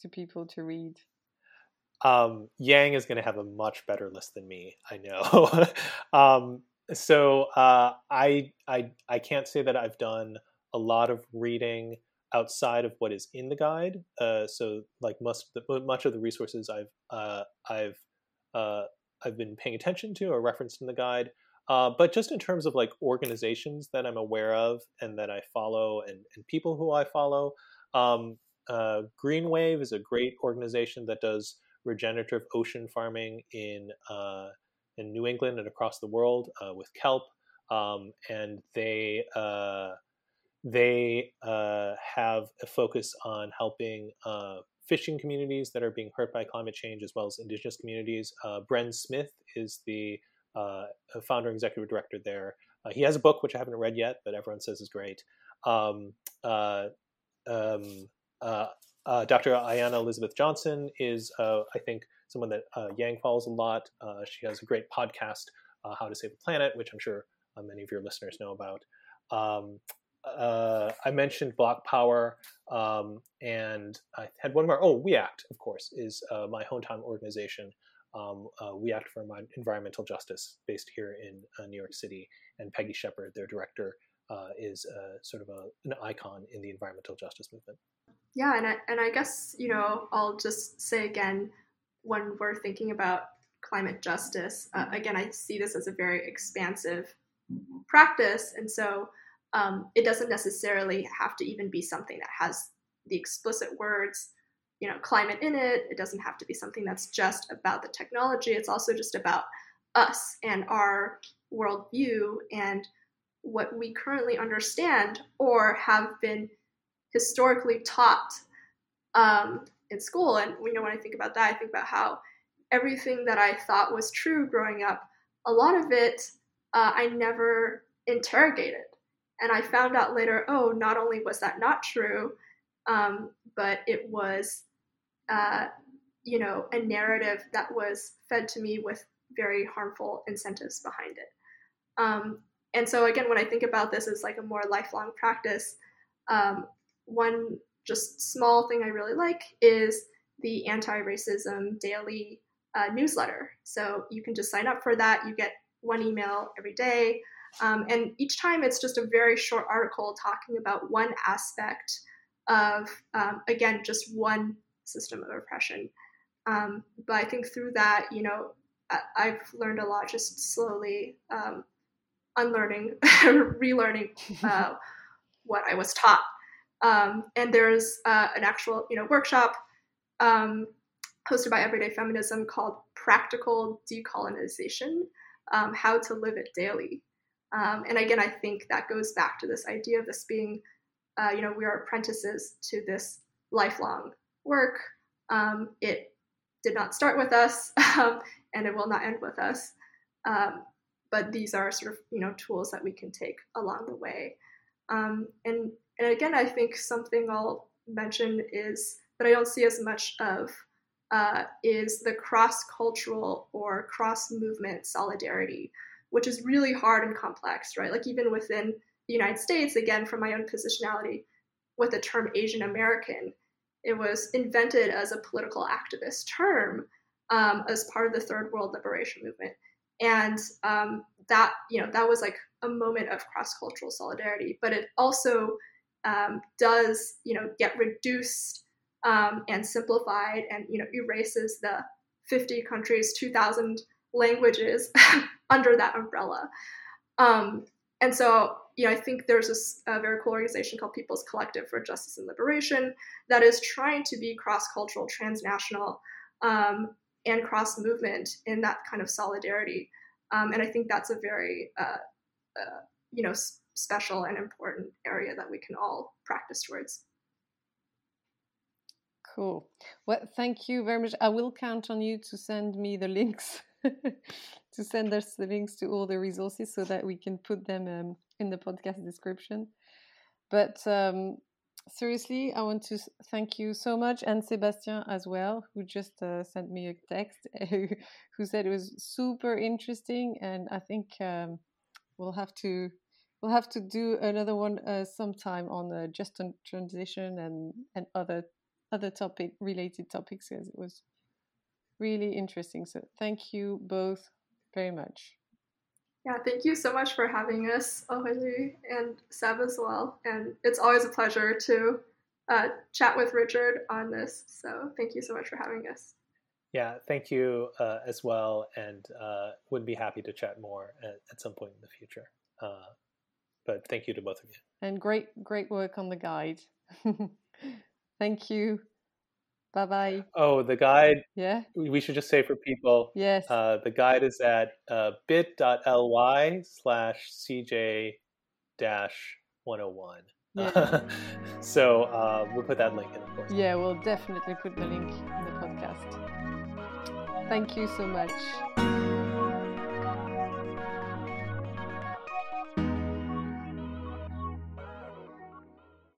to people to read? Um, Yang is going to have a much better list than me. I know. um, so uh, I I I can't say that I've done a lot of reading outside of what is in the guide. Uh, so like most much of the resources I've uh, I've uh, I've been paying attention to or referenced in the guide uh, but just in terms of like organizations that I'm aware of and that I follow and, and people who I follow, um, uh, Greenwave is a great organization that does regenerative ocean farming in uh, in New England and across the world uh, with kelp, um, and they uh, they uh, have a focus on helping fishing communities that are being hurt by climate change as well as indigenous communities. Bren Smith is the uh, founder and executive director there. Uh, he has a book which I haven't read yet, but everyone says is great. Um, uh, um, uh, uh, Dr. Ayana Elizabeth Johnson is, uh, I think, someone that Yang follows a lot. she has a great podcast, How to Save the Planet, which I'm sure many of your listeners know about. Um, uh, I mentioned BlocPower, um, and I had one more. Oh, We Act, of course, is uh, my hometown organization um, uh, We Act for Environmental Justice, based here in uh, New York City. And Peggy Shepard, their director, uh, is uh, sort of a, an icon in the environmental justice movement. Yeah, and I, and I guess, you know, I'll just say again, when we're thinking about climate justice, uh, again, I see this as a very expansive practice. And so um, it doesn't necessarily have to even be something that has the explicit words you know climate in it it doesn't have to be something that's just about the technology it's also just about us and our worldview and what we currently understand or have been historically taught um, in school and you know when i think about that i think about how everything that i thought was true growing up a lot of it uh, I never interrogated. And I found out later, oh, not only was that not true, um, but it was, uh, you know, a narrative that was fed to me with very harmful incentives behind it. Um, and so, again, when I think about this as like a more lifelong practice, um, one just small thing I really like is the anti racism daily uh, newsletter. So you can just sign up for that. You get one email every day. Um, and each time it's just a very short article talking about one aspect of, um, again, just one system of oppression. Um, but I think through that, you know, I- have learned a lot just slowly um, unlearning, relearning uh, what I was taught. Um, and there's uh, an actual, you know, workshop um, hosted by Everyday Feminism called Practical Decolonization um, How to Live It Daily. Um, and again, I think that goes back to this idea of this being, uh, you know, we are apprentices to this lifelong work. Um, it did not start with us, and it will not end with us. But these are sort of, you know, tools that we can take along the way. Um, and, and again, I think something I'll mention is that I don't see as much of uh, is the cross cultural or cross movement solidarity, which is really hard and complex, right? Like, even within the United States, again, from my own positionality with the term Asian American, it was invented as a political activist term um, as part of the Third World Liberation Movement. And um, that, you know, that was like a moment of cross cultural solidarity, but it also um, does, you know, get reduced um, and simplified and you know erases the 50 countries 2000 languages under that umbrella. Um, and so you know i think there's a, very cool organization called people's collective for justice and liberation that is trying to be cross-cultural transnational um, and cross movement in that kind of solidarity. Um, and i think that's a very uh, uh, you know special and important area that we can all practice towards Cool. Well, thank you very much. I will count on you to send me the links, to send us the links to all the resources so that we can put them um, in the podcast description. But um, seriously, I want to thank you so much, and Sébastien as well, who just uh, sent me a text, who said it was super interesting, and I think um, we'll have to we'll have to do another one uh, sometime on uh, just on transition and and other other topic related topics because it was really interesting. So thank you both very much. Yeah, thank you so much for having us, Aurélie and Seb as well. And it's always a pleasure to uh, chat with Richard on this. So thank you so much for having us. Yeah, thank you uh, as well, and uh, would be happy to chat more at, at some point in the future. Uh, but thank you to both of you. And great, great work on the guide. Thank you. Bye bye. Oh, the guide. Yeah. We should just say for people. Yes. Uh, the guide is at uh, bit.ly slash cj dash 101. Yeah. so uh, we'll put that link in, of course. Yeah, we'll definitely put the link in the podcast. Thank you so much.